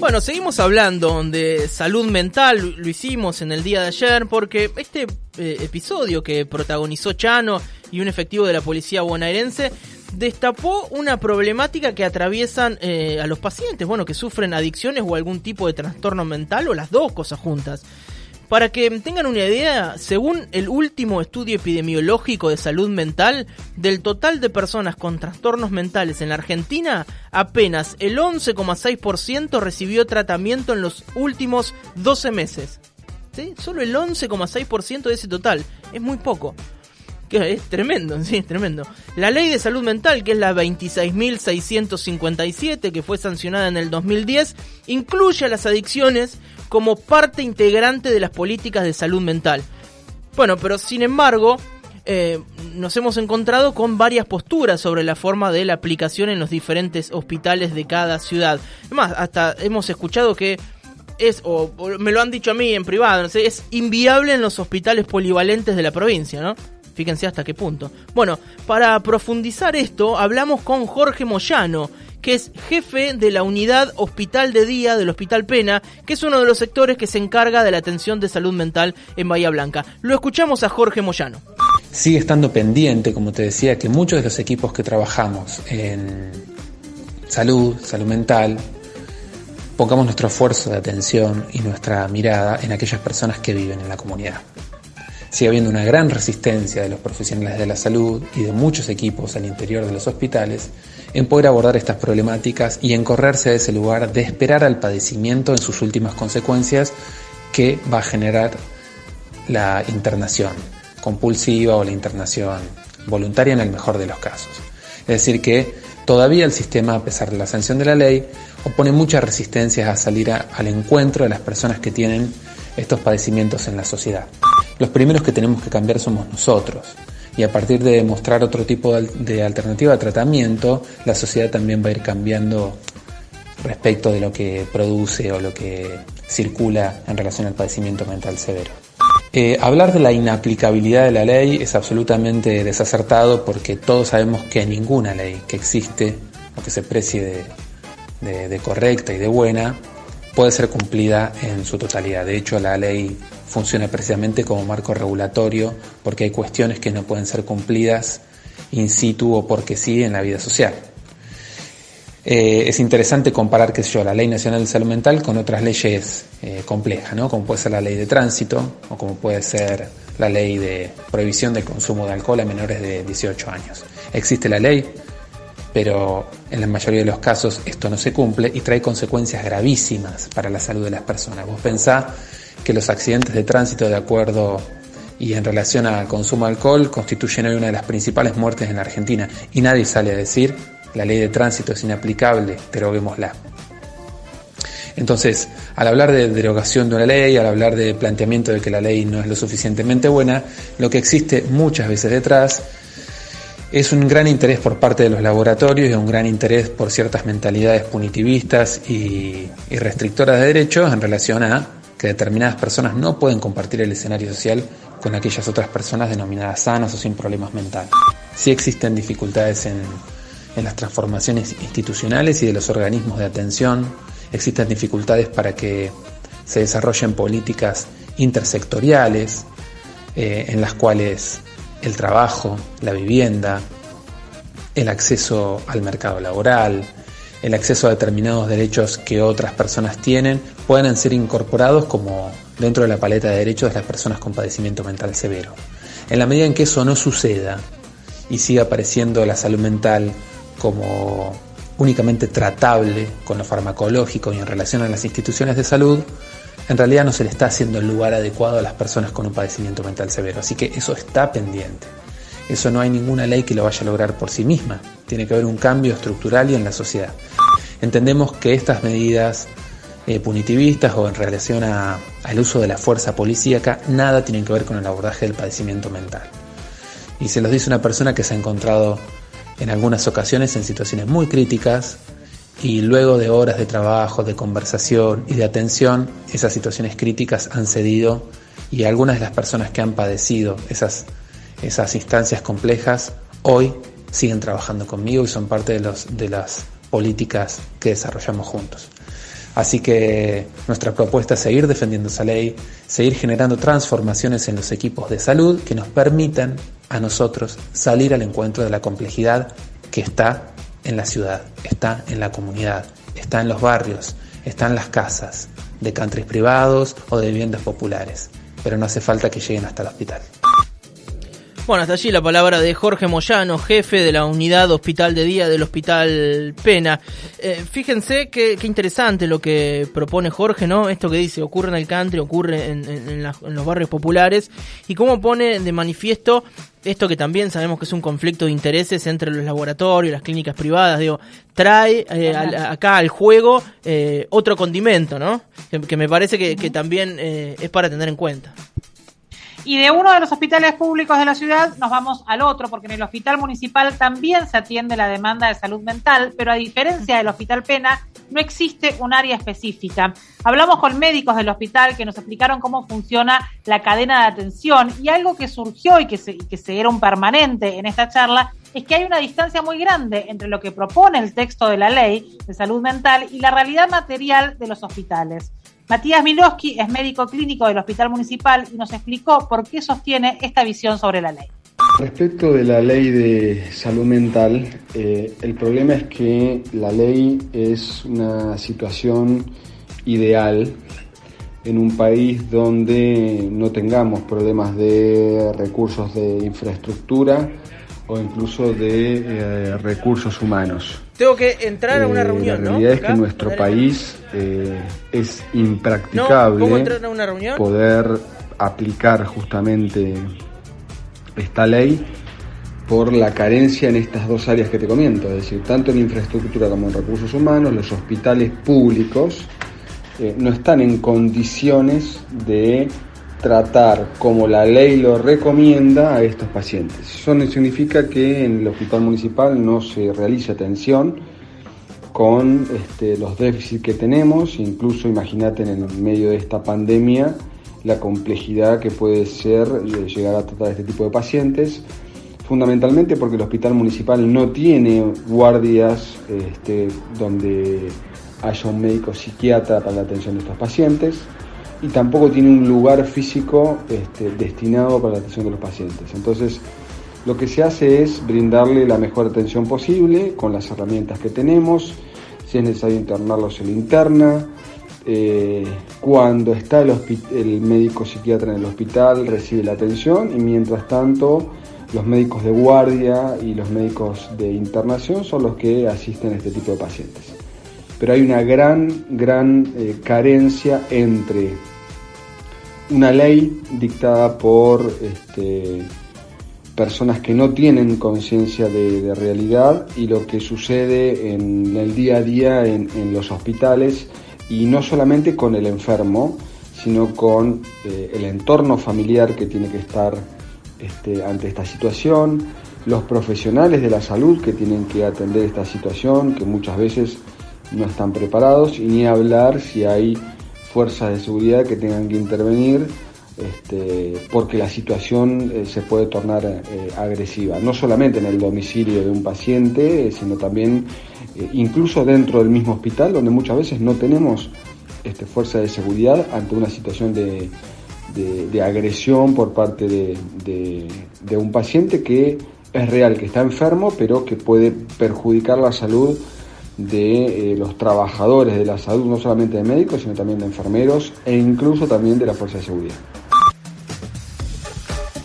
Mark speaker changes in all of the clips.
Speaker 1: Bueno, seguimos hablando de salud mental, lo hicimos en el día de ayer porque este eh, episodio que protagonizó Chano y un efectivo de la policía bonaerense destapó una problemática que atraviesan eh, a los pacientes, bueno, que sufren adicciones o algún tipo de trastorno mental o las dos cosas juntas. Para que tengan una idea, según el último estudio epidemiológico de salud mental, del total de personas con trastornos mentales en la Argentina, apenas el 11,6% recibió tratamiento en los últimos 12 meses. ¿Sí? Solo el 11,6% de ese total. Es muy poco que es tremendo, sí, es tremendo. La ley de salud mental, que es la 26.657, que fue sancionada en el 2010, incluye a las adicciones como parte integrante de las políticas de salud mental. Bueno, pero sin embargo, eh, nos hemos encontrado con varias posturas sobre la forma de la aplicación en los diferentes hospitales de cada ciudad. Además, hasta hemos escuchado que es, o, o me lo han dicho a mí en privado, no sé, es inviable en los hospitales polivalentes de la provincia, ¿no? Fíjense hasta qué punto. Bueno, para profundizar esto, hablamos con Jorge Moyano, que es jefe de la unidad Hospital de Día del Hospital Pena, que es uno de los sectores que se encarga de la atención de salud mental en Bahía Blanca. Lo escuchamos a Jorge Moyano.
Speaker 2: Sigue estando pendiente, como te decía, que muchos de los equipos que trabajamos en salud, salud mental, pongamos nuestro esfuerzo de atención y nuestra mirada en aquellas personas que viven en la comunidad sigue habiendo una gran resistencia de los profesionales de la salud y de muchos equipos al interior de los hospitales en poder abordar estas problemáticas y en correrse a ese lugar de esperar al padecimiento en sus últimas consecuencias que va a generar la internación compulsiva o la internación voluntaria en el mejor de los casos. Es decir, que todavía el sistema, a pesar de la sanción de la ley, opone muchas resistencias a salir al encuentro de las personas que tienen estos padecimientos en la sociedad los primeros que tenemos que cambiar somos nosotros. Y a partir de mostrar otro tipo de alternativa de tratamiento, la sociedad también va a ir cambiando respecto de lo que produce o lo que circula en relación al padecimiento mental severo. Eh, hablar de la inaplicabilidad de la ley es absolutamente desacertado porque todos sabemos que ninguna ley que existe o que se precie de correcta y de buena puede ser cumplida en su totalidad. De hecho, la ley funciona precisamente como marco regulatorio porque hay cuestiones que no pueden ser cumplidas in situ o porque sí en la vida social. Eh, es interesante comparar, qué sé yo, la Ley Nacional de Salud Mental con otras leyes eh, complejas, ¿no? Como puede ser la ley de tránsito o como puede ser la ley de prohibición del consumo de alcohol a menores de 18 años. Existe la ley, pero en la mayoría de los casos esto no se cumple y trae consecuencias gravísimas para la salud de las personas. Vos pensá que los accidentes de tránsito de acuerdo y en relación al consumo de alcohol constituyen hoy una de las principales muertes en la Argentina y nadie sale a decir la ley de tránsito es inaplicable, deroguémosla. Entonces, al hablar de derogación de una ley, al hablar de planteamiento de que la ley no es lo suficientemente buena, lo que existe muchas veces detrás es un gran interés por parte de los laboratorios y un gran interés por ciertas mentalidades punitivistas y, y restrictoras de derechos en relación a que determinadas personas no pueden compartir el escenario social con aquellas otras personas denominadas sanas o sin problemas mentales. Sí existen dificultades en, en las transformaciones institucionales y de los organismos de atención, existen dificultades para que se desarrollen políticas intersectoriales eh, en las cuales el trabajo, la vivienda, el acceso al mercado laboral, el acceso a determinados derechos que otras personas tienen puedan ser incorporados como dentro de la paleta de derechos de las personas con padecimiento mental severo. En la medida en que eso no suceda y siga apareciendo la salud mental como únicamente tratable con lo farmacológico y en relación a las instituciones de salud, en realidad no se le está haciendo el lugar adecuado a las personas con un padecimiento mental severo. Así que eso está pendiente. Eso no hay ninguna ley que lo vaya a lograr por sí misma. Tiene que haber un cambio estructural y en la sociedad. Entendemos que estas medidas eh, punitivistas o en relación al uso de la fuerza policíaca nada tienen que ver con el abordaje del padecimiento mental. Y se los dice una persona que se ha encontrado en algunas ocasiones en situaciones muy críticas y luego de horas de trabajo, de conversación y de atención, esas situaciones críticas han cedido y algunas de las personas que han padecido esas esas instancias complejas, hoy siguen trabajando conmigo y son parte de, los, de las políticas que desarrollamos juntos. Así que nuestra propuesta es seguir defendiendo esa ley, seguir generando transformaciones en los equipos de salud que nos permitan a nosotros salir al encuentro de la complejidad que está en la ciudad, está en la comunidad, está en los barrios, está en las casas, de countries privados o de viviendas populares. Pero no hace falta que lleguen hasta el hospital.
Speaker 1: Bueno, hasta allí la palabra de Jorge Moyano, jefe de la unidad hospital de día del Hospital Pena. Eh, fíjense qué, interesante lo que propone Jorge, ¿no? Esto que dice, ocurre en el country, ocurre en, los barrios populares, y cómo pone de manifiesto esto que también sabemos que es un conflicto de intereses entre los laboratorios, las clínicas privadas, digo, trae eh, acá al juego eh, otro condimento, ¿no? Que, me parece que, también es para tener en cuenta.
Speaker 3: Y de uno de los hospitales públicos de la ciudad nos vamos al otro, porque en el hospital municipal también se atiende la demanda de salud mental, pero a diferencia del hospital Pena, no existe un área específica. Hablamos con médicos del hospital que nos explicaron cómo funciona la cadena de atención y algo que surgió y que se, que se era un permanente en esta charla es que hay una distancia muy grande entre lo que propone el texto de la ley de salud mental y la realidad material de los hospitales. Matías Miloski es médico clínico del Hospital Municipal y nos explicó por qué sostiene esta visión sobre la ley.
Speaker 4: Respecto de la ley de salud mental, eh, el problema es que la ley es una situación ideal en un país donde no tengamos problemas de recursos de infraestructura o incluso de eh, recursos humanos.
Speaker 1: Tengo que entrar a una eh, reunión,
Speaker 4: La realidad es que nuestro país eh, es impracticable poder aplicar justamente esta ley por la carencia en estas dos áreas que te comento, es decir, tanto en infraestructura como en recursos humanos, los hospitales públicos no están en condiciones de tratar como la ley lo recomienda a estos pacientes. Eso no significa que en el hospital municipal no se realice atención con este, los déficits que tenemos, incluso imagínate en el medio de esta pandemia la complejidad que puede ser llegar a tratar este tipo de pacientes, fundamentalmente porque el hospital municipal no tiene guardias este, donde haya un médico psiquiatra para la atención de estos pacientes y tampoco tiene un lugar físico este, destinado para la atención de los pacientes. Entonces, lo que se hace es brindarle la mejor atención posible con las herramientas que tenemos. Si es necesario internarlos, se lo interna. Eh, cuando está el, el médico psiquiatra en el hospital, recibe la atención y mientras tanto los médicos de guardia y los médicos de internación son los que asisten a este tipo de pacientes. Pero hay una gran, gran eh, carencia entre una ley dictada por este, personas que no tienen conciencia de, realidad y lo que sucede en el día a día en, los hospitales y no solamente con el enfermo, sino con eh, el entorno familiar que tiene que estar este, ante esta situación, los profesionales de la salud que tienen que atender esta situación, que muchas veces no están preparados, y ni hablar si hay fuerzas de seguridad que tengan que intervenir este, porque la situación eh, se puede tornar eh, agresiva, no solamente en el domicilio de un paciente, eh, sino también incluso dentro del mismo hospital, donde muchas veces no tenemos este, fuerza de seguridad ante una situación de, agresión por parte de un paciente que es real, que está enfermo, pero que puede perjudicar la salud de eh, los trabajadores de la salud, no solamente de médicos, sino también de enfermeros e incluso también de la Fuerza de Seguridad.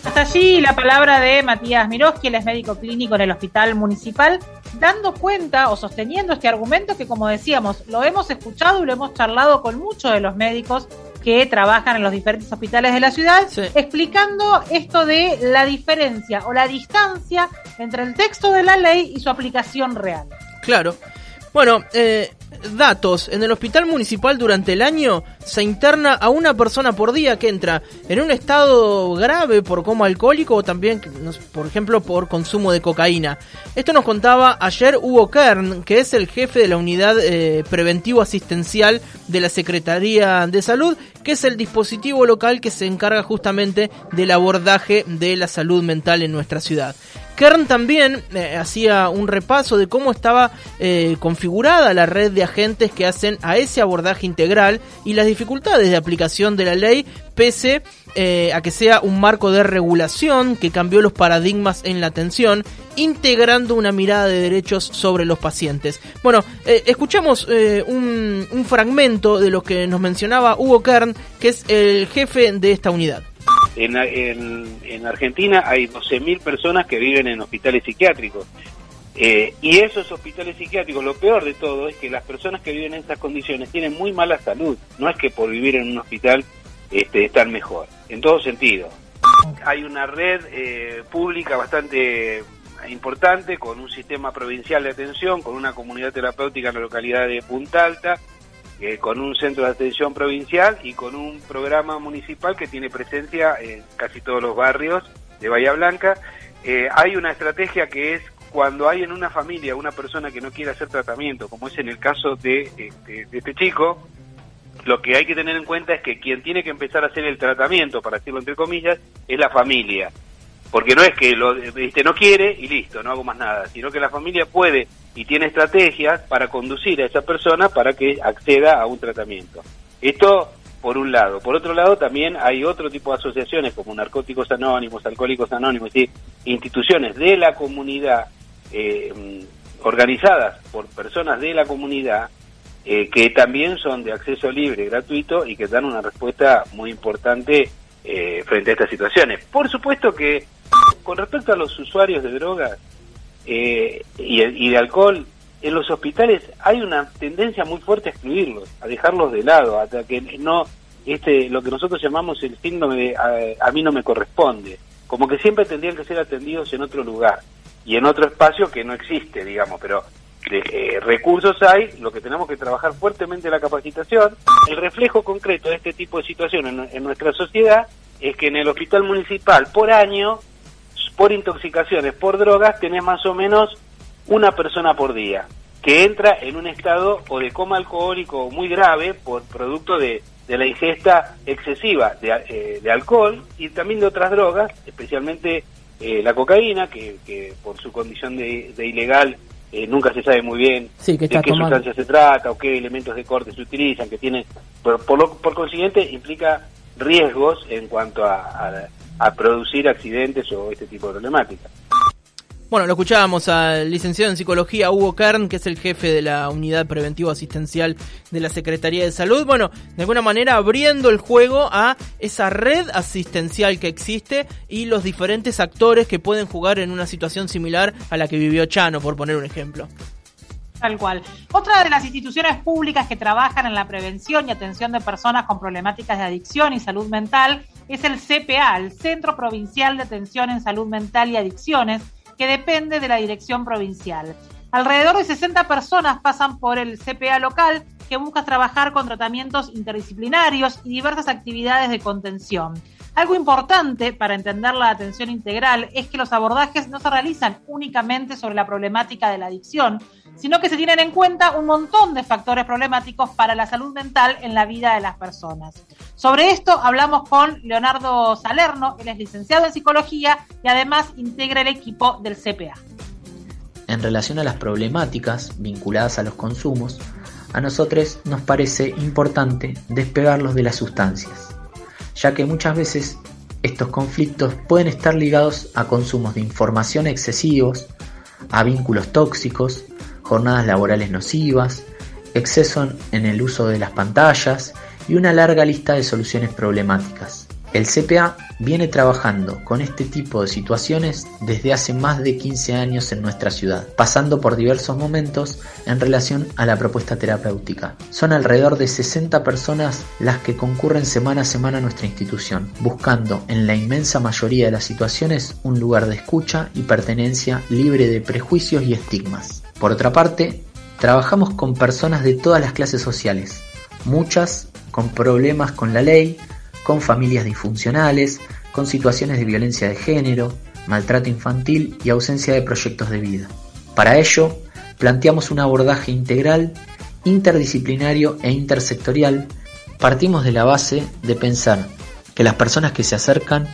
Speaker 3: Hasta allí la palabra de Matías Miroski, él es médico clínico en el Hospital Municipal, dando cuenta o sosteniendo este argumento que, como decíamos, lo hemos escuchado y lo hemos charlado con muchos de los médicos que trabajan en los diferentes hospitales de la ciudad, explicando esto de la diferencia o la distancia entre el texto de la ley y su aplicación real.
Speaker 1: Claro, bueno, eh, datos. En el hospital municipal durante el año se interna a una persona por día que entra en un estado grave por coma alcohólico o también, por ejemplo, por consumo de cocaína. Esto nos contaba ayer Hugo Kern, que es el jefe de la unidad eh, preventivo asistencial de la Secretaría de Salud, que es el dispositivo local que se encarga justamente del abordaje de la salud mental en nuestra ciudad. Kern también eh, hacía un repaso de cómo estaba eh, configurada la red de agentes que hacen a ese abordaje integral y las dificultades de aplicación de la ley pese eh, a que sea un marco de regulación que cambió los paradigmas en la atención, integrando una mirada de derechos sobre los pacientes. Bueno, escuchamos un, un fragmento de lo que nos mencionaba Hugo Kern, que es el jefe de esta unidad.
Speaker 5: En, en, Argentina hay 12.000 personas que viven en hospitales psiquiátricos. Eh, y esos hospitales psiquiátricos, lo peor de todo es que las personas que viven en esas condiciones tienen muy mala salud. No es que por vivir en un hospital este, mejor, en todo sentido. Hay una red eh, pública bastante importante con un sistema provincial de atención, con una comunidad terapéutica en la localidad de Punta Alta, eh, con un centro de atención provincial y con un programa municipal que tiene presencia en casi todos los barrios de Bahía Blanca. Eh, hay una estrategia que es cuando hay en una familia una persona que no quiere hacer tratamiento, como es en el caso de, de este chico, lo que hay que tener en cuenta es que quien tiene que empezar a hacer el tratamiento, para decirlo entre comillas, es la familia. Porque no es que lo, ¿viste? no quiere y listo, no hago más nada, sino que la familia puede y tiene estrategias para conducir a esa persona para que acceda a un tratamiento. Esto por un lado. Por otro lado, también hay otro tipo de asociaciones como Narcóticos Anónimos, Alcohólicos Anónimos, y instituciones de la comunidad eh, organizadas por personas de la comunidad eh, que también son de acceso libre, gratuito y que dan una respuesta muy importante eh, frente a estas situaciones. Por supuesto que con respecto a los usuarios de drogas, eh, y, de alcohol, en los hospitales hay una tendencia muy fuerte a excluirlos, a dejarlos de lado, hasta que no, este, lo que nosotros llamamos el síndrome de a, mí no me corresponde, como que siempre tendrían que ser atendidos en otro lugar y en otro espacio que no existe, digamos, pero eh, recursos hay, lo que tenemos que trabajar fuertemente la capacitación. El reflejo concreto de este tipo de situaciones en nuestra sociedad es que en el hospital municipal por año por intoxicaciones por drogas tenés más o menos una persona por día que entra en un estado o de coma alcohólico muy grave por producto de, la ingesta excesiva de, eh, alcohol y también de otras drogas, especialmente eh, la cocaína, que, por su condición de, ilegal eh, nunca se sabe muy bien de qué sustancia se trata o qué elementos de corte se utilizan, que tiene, por, por, por consiguiente implica riesgos en cuanto a, a producir accidentes o este tipo de problemáticas.
Speaker 1: Bueno, lo escuchábamos al licenciado en psicología Hugo Kern, que es el jefe de la unidad preventivo asistencial de la Secretaría de Salud. Bueno, de alguna manera abriendo el juego a esa red asistencial que existe y los diferentes actores que pueden jugar en una situación similar a la que vivió Chano, por poner un ejemplo.
Speaker 3: Tal cual. Otra de las instituciones públicas que trabajan en la prevención y atención de personas con problemáticas de adicción y salud mental es el CPA, el Centro Provincial de Atención en Salud Mental y Adicciones, que depende de la Dirección Provincial. Alrededor de 60 personas pasan por el CPA local que busca trabajar con tratamientos interdisciplinarios y diversas actividades de contención. Algo importante para entender la atención integral es que los abordajes no se realizan únicamente sobre la problemática de la adicción, sino que se tienen en cuenta un montón de factores problemáticos para la salud mental en la vida de las personas. Sobre esto hablamos con Leonardo Salerno, él es licenciado en psicología y además integra el equipo del CPA.
Speaker 6: En relación a las problemáticas vinculadas a los consumos, a nosotros nos parece importante despegarlos de las sustancias ya que muchas veces estos conflictos pueden estar ligados a consumos de información excesivos, a vínculos tóxicos, jornadas laborales nocivas, exceso en el uso de las pantallas y una larga lista de soluciones problemáticas. El CPA viene trabajando con este tipo de situaciones desde hace más de 15 años en nuestra ciudad, pasando por diversos momentos en relación a la propuesta terapéutica. Son alrededor de 60 personas las que concurren semana a semana a nuestra institución, buscando en la inmensa mayoría de las situaciones un lugar de escucha y pertenencia libre de prejuicios y estigmas. Por otra parte, trabajamos con personas de todas las clases sociales, muchas con problemas con la ley, con familias disfuncionales, con situaciones de violencia de género, maltrato infantil y ausencia de proyectos de vida. Para ello, planteamos un abordaje integral, interdisciplinario e intersectorial. Partimos de la base de pensar que las personas que se acercan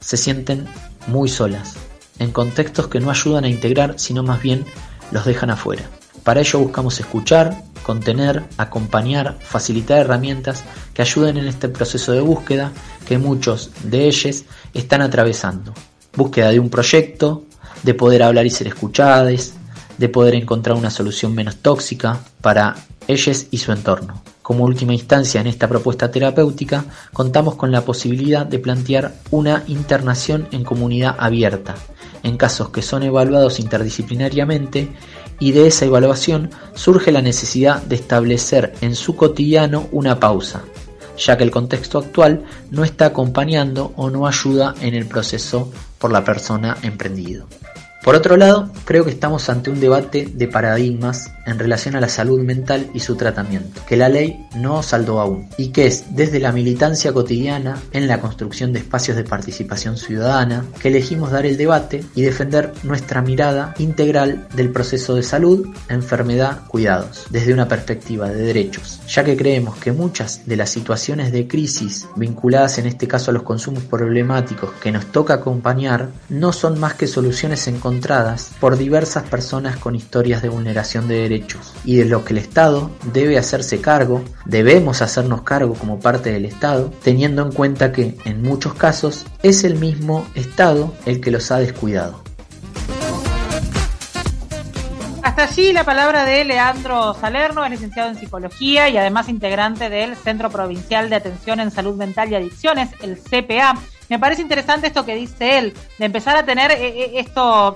Speaker 6: se sienten muy solas, en contextos que no ayudan a integrar, sino más bien los dejan afuera. Para ello buscamos escuchar, contener, acompañar, facilitar herramientas que ayuden en este proceso de búsqueda que muchos de ellos están atravesando. Búsqueda de un proyecto, de poder hablar y ser escuchados, de poder encontrar una solución menos tóxica para ellos y su entorno. Como última instancia en esta propuesta terapéutica, contamos con la posibilidad de plantear una internación en comunidad abierta, en casos que son evaluados interdisciplinariamente y de esa evaluación surge la necesidad de establecer en su cotidiano una pausa, ya que el contexto actual no está acompañando o no ayuda en el proceso por la persona emprendido. Por otro lado, creo que estamos ante un debate de paradigmas en relación a la salud mental y su tratamiento, que la ley no saldó aún, y que es desde la militancia cotidiana en la construcción de espacios de participación ciudadana que elegimos dar el debate y defender nuestra mirada integral del proceso de salud, enfermedad, cuidados, desde una perspectiva de derechos, ya que creemos que muchas de las situaciones de crisis vinculadas en este caso a los consumos problemáticos que nos toca acompañar no son más que soluciones en por diversas personas con historias de vulneración de derechos y de lo que el Estado debe hacerse cargo, debemos hacernos cargo como parte del Estado, teniendo en cuenta que en muchos casos es el mismo Estado el que los ha descuidado.
Speaker 3: Hasta allí la palabra de Leandro Salerno, es licenciado en psicología y además integrante del Centro Provincial de Atención en Salud Mental y Adicciones, el CPA. Me parece interesante esto que dice él, de empezar a tener eh, eh, esto,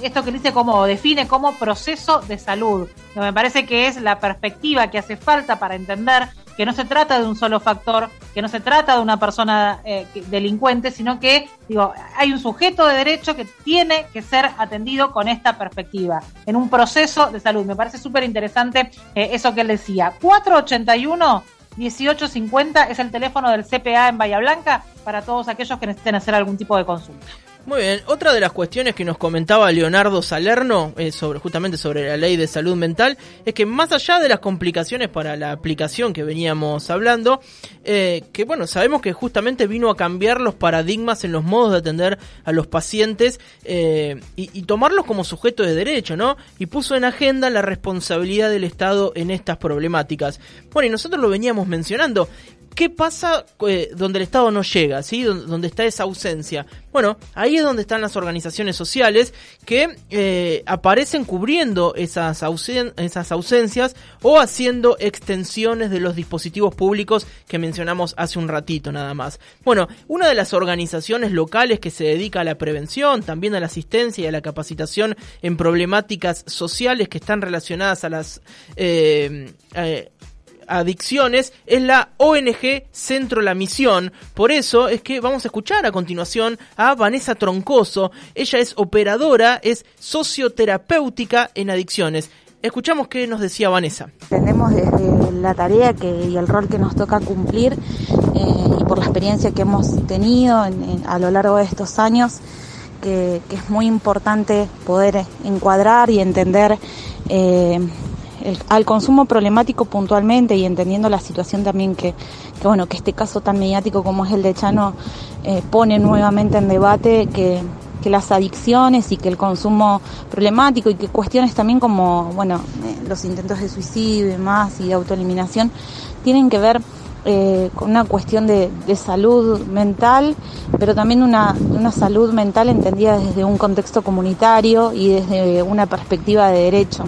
Speaker 3: esto que dice como define como proceso de salud. Me parece que es la perspectiva que hace falta para entender que no se trata de un solo factor, que no se trata de una persona eh, delincuente, sino que digo, hay un sujeto de derecho que tiene que ser atendido con esta perspectiva, en un proceso de salud. Me parece súper interesante eso que él decía. 481 1850 es el teléfono del CPA en Bahía Blanca para todos aquellos que necesiten hacer algún tipo de consulta.
Speaker 1: Muy bien, otra de las cuestiones que nos comentaba Leonardo Salerno eh, sobre justamente sobre la ley de salud mental es que más allá de las complicaciones para la aplicación que veníamos hablando, eh, que bueno, sabemos que justamente vino a cambiar los paradigmas en los modos de atender a los pacientes eh, y, y, tomarlos como sujeto de derecho, ¿no? Y puso en agenda la responsabilidad del Estado en estas problemáticas. Bueno, y nosotros lo veníamos mencionando. ¿Qué pasa eh, donde el Estado no llega? ¿sí? Donde está esa ausencia. Bueno, ahí es donde están las organizaciones sociales que eh, aparecen cubriendo esas, ausencias o haciendo extensiones de los dispositivos públicos que mencionamos hace un ratito nada más. Bueno, una de las organizaciones locales que se dedica a la prevención, también a la asistencia y a la capacitación en problemáticas sociales que están relacionadas a las... Eh, adicciones es la ONG Centro La Misión. Por eso es que vamos a escuchar a continuación a Vanessa Troncoso. Ella es operadora, es socioterapéutica en adicciones. Escuchamos qué nos decía Vanessa.
Speaker 7: Entendemos desde la tarea que, y el rol que nos toca cumplir eh, y por la experiencia que hemos tenido a lo largo de estos años, que, es muy importante poder encuadrar y entender eh, al consumo problemático puntualmente y entendiendo la situación también que, bueno que este caso tan mediático como es el de Chano eh, pone nuevamente en debate que, las adicciones y que el consumo problemático y que cuestiones también como bueno eh, los intentos de suicidio y demás y de autoeliminación tienen que ver eh, con una cuestión de, salud mental, pero también una, una, salud mental entendida desde un contexto comunitario y desde una perspectiva de derecho.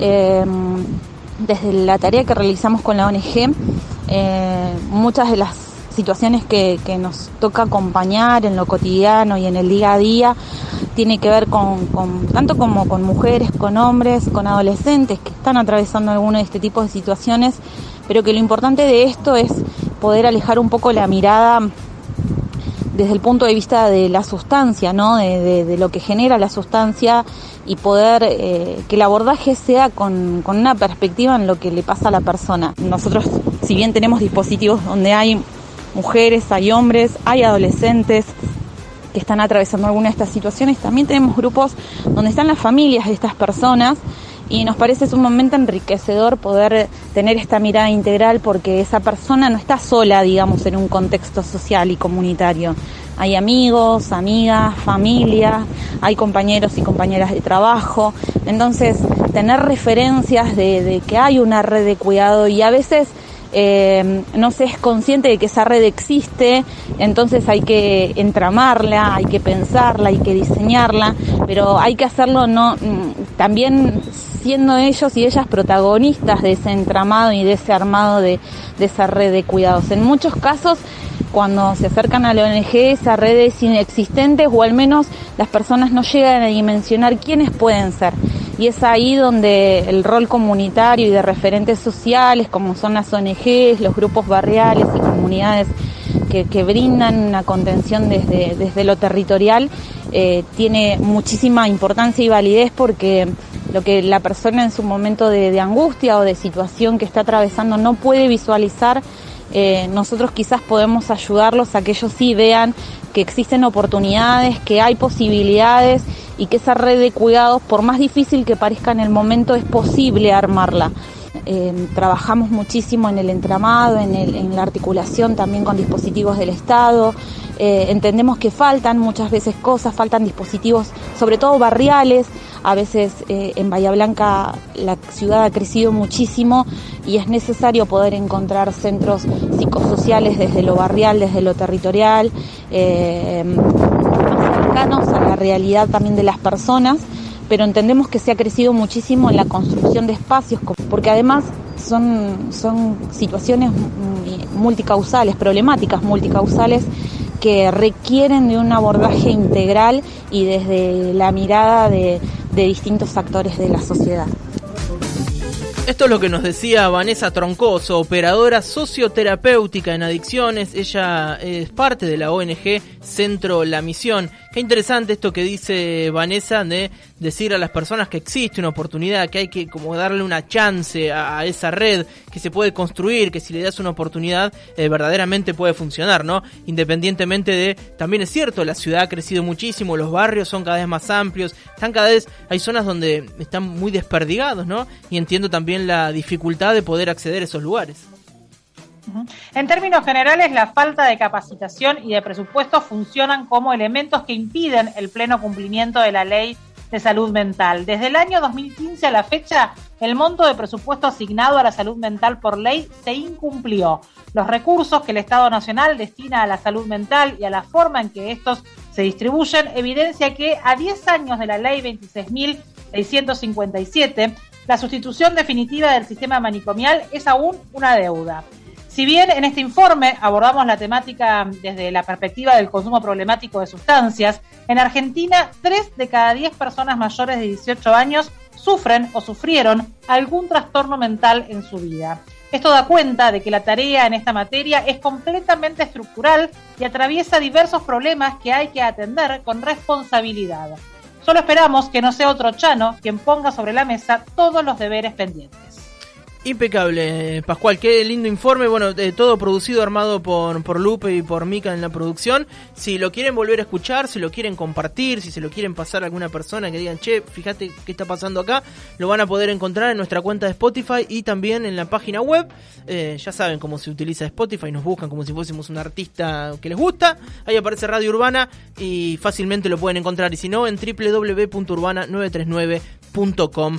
Speaker 7: Em, desde la tarea que realizamos con la ONG, eh, muchas de las situaciones que, nos toca acompañar en lo cotidiano y en el día a día tiene que ver con, tanto como con mujeres, con hombres, con adolescentes que están atravesando alguno de este tipo de situaciones, pero que lo importante de esto es poder alejar un poco la mirada desde el punto de vista de la sustancia, ¿no? de lo que genera la sustancia y poder eh, que el abordaje sea con, con una perspectiva en lo que le pasa a la persona. Nosotros, si bien tenemos dispositivos donde hay mujeres, hay hombres, hay adolescentes, que están atravesando alguna de estas situaciones. También tenemos grupos donde están las familias de estas personas y nos parece sumamente enriquecedor poder tener esta mirada integral porque esa persona no está sola, digamos, en un contexto social y comunitario. Hay amigos, amigas, familia, hay compañeros y compañeras de trabajo. Entonces, tener referencias de, que hay una red de cuidado y a veces eh, no se es consciente de que esa red existe, entonces hay que entramarla, hay que pensarla, hay que diseñarla, pero hay que hacerlo no mm, también siendo ellos y ellas protagonistas de ese entramado y de ese armado de esa red de cuidados. En muchos casos cuando se acercan a la ONG esa red es inexistente o al menos las personas no llegan a dimensionar quiénes pueden ser. Y es ahí donde el rol comunitario y de referentes sociales, como son las ONGs, los grupos barriales y comunidades que, brindan una contención desde, desde lo territorial, eh, tiene muchísima importancia y validez porque lo que la persona en su momento de, angustia o de situación que está atravesando no puede visualizar, eh, nosotros quizás podemos ayudarlos a que ellos sí vean que existen oportunidades, que hay posibilidades y que esa red de cuidados, por más difícil que parezca en el momento, es posible armarla. Eh, trabajamos muchísimo en el entramado, en, la articulación también con dispositivos del Estado. Eh, entendemos que faltan muchas veces cosas, faltan dispositivos, sobre todo barriales. A veces eh, en Bahía Blanca la ciudad ha crecido muchísimo y es necesario poder encontrar centros psicosociales desde lo barrial, desde lo territorial cercanos a la realidad también de las personas, pero entendemos que se ha crecido muchísimo en la construcción de espacios, porque además son, son situaciones multicausales, problemáticas multicausales que requieren de un abordaje integral y desde la mirada de, de distintos actores de la sociedad.
Speaker 1: Esto es lo que nos decía Vanessa Troncoso, operadora socioterapéutica en adicciones. Ella es parte de la ONG Centro La Misión. Qué interesante esto que dice Vanessa de decir a las personas que existe una oportunidad, que hay que como darle una chance a, esa red, que se puede construir, que si le das una oportunidad eh, verdaderamente puede funcionar, ¿no? Independientemente de, también es cierto, la ciudad ha crecido muchísimo, los barrios son cada vez más amplios, están cada vez, hay zonas donde están muy desperdigados, ¿no? Y entiendo también la dificultad de poder acceder a esos lugares.
Speaker 3: En términos generales, la falta de capacitación y de presupuesto funcionan como elementos que impiden el pleno cumplimiento de la ley de salud mental. Desde el año 2015 a la fecha, el monto de presupuesto asignado a la salud mental por ley se incumplió. Los recursos que el Estado Nacional destina a la salud mental y a la forma en que estos se distribuyen evidencia que a 10 años de la ley 26.657, la sustitución definitiva del sistema manicomial es aún una deuda. Si bien en este informe abordamos la temática desde la perspectiva del consumo problemático de sustancias, en Argentina 3 de cada 10 personas mayores de 18 años sufren o sufrieron algún trastorno mental en su vida. Esto da cuenta de que la tarea en esta materia es completamente estructural y atraviesa diversos problemas que hay que atender con responsabilidad. Solo esperamos que no sea otro Chano quien ponga sobre la mesa todos los deberes pendientes.
Speaker 1: Impecable, Pascual, qué lindo informe, bueno, de todo producido, armado por, por Lupe y por Mika en la producción. Si lo quieren volver a escuchar, si lo quieren compartir, si se lo quieren pasar a alguna persona que digan, che, fíjate qué está pasando acá, lo van a poder encontrar en nuestra cuenta de Spotify y también en la página web. Eh, ya saben cómo se utiliza Spotify, nos buscan como si fuésemos un artista que les gusta. Ahí aparece Radio Urbana y fácilmente lo pueden encontrar. Y si no, en www.urbana939.com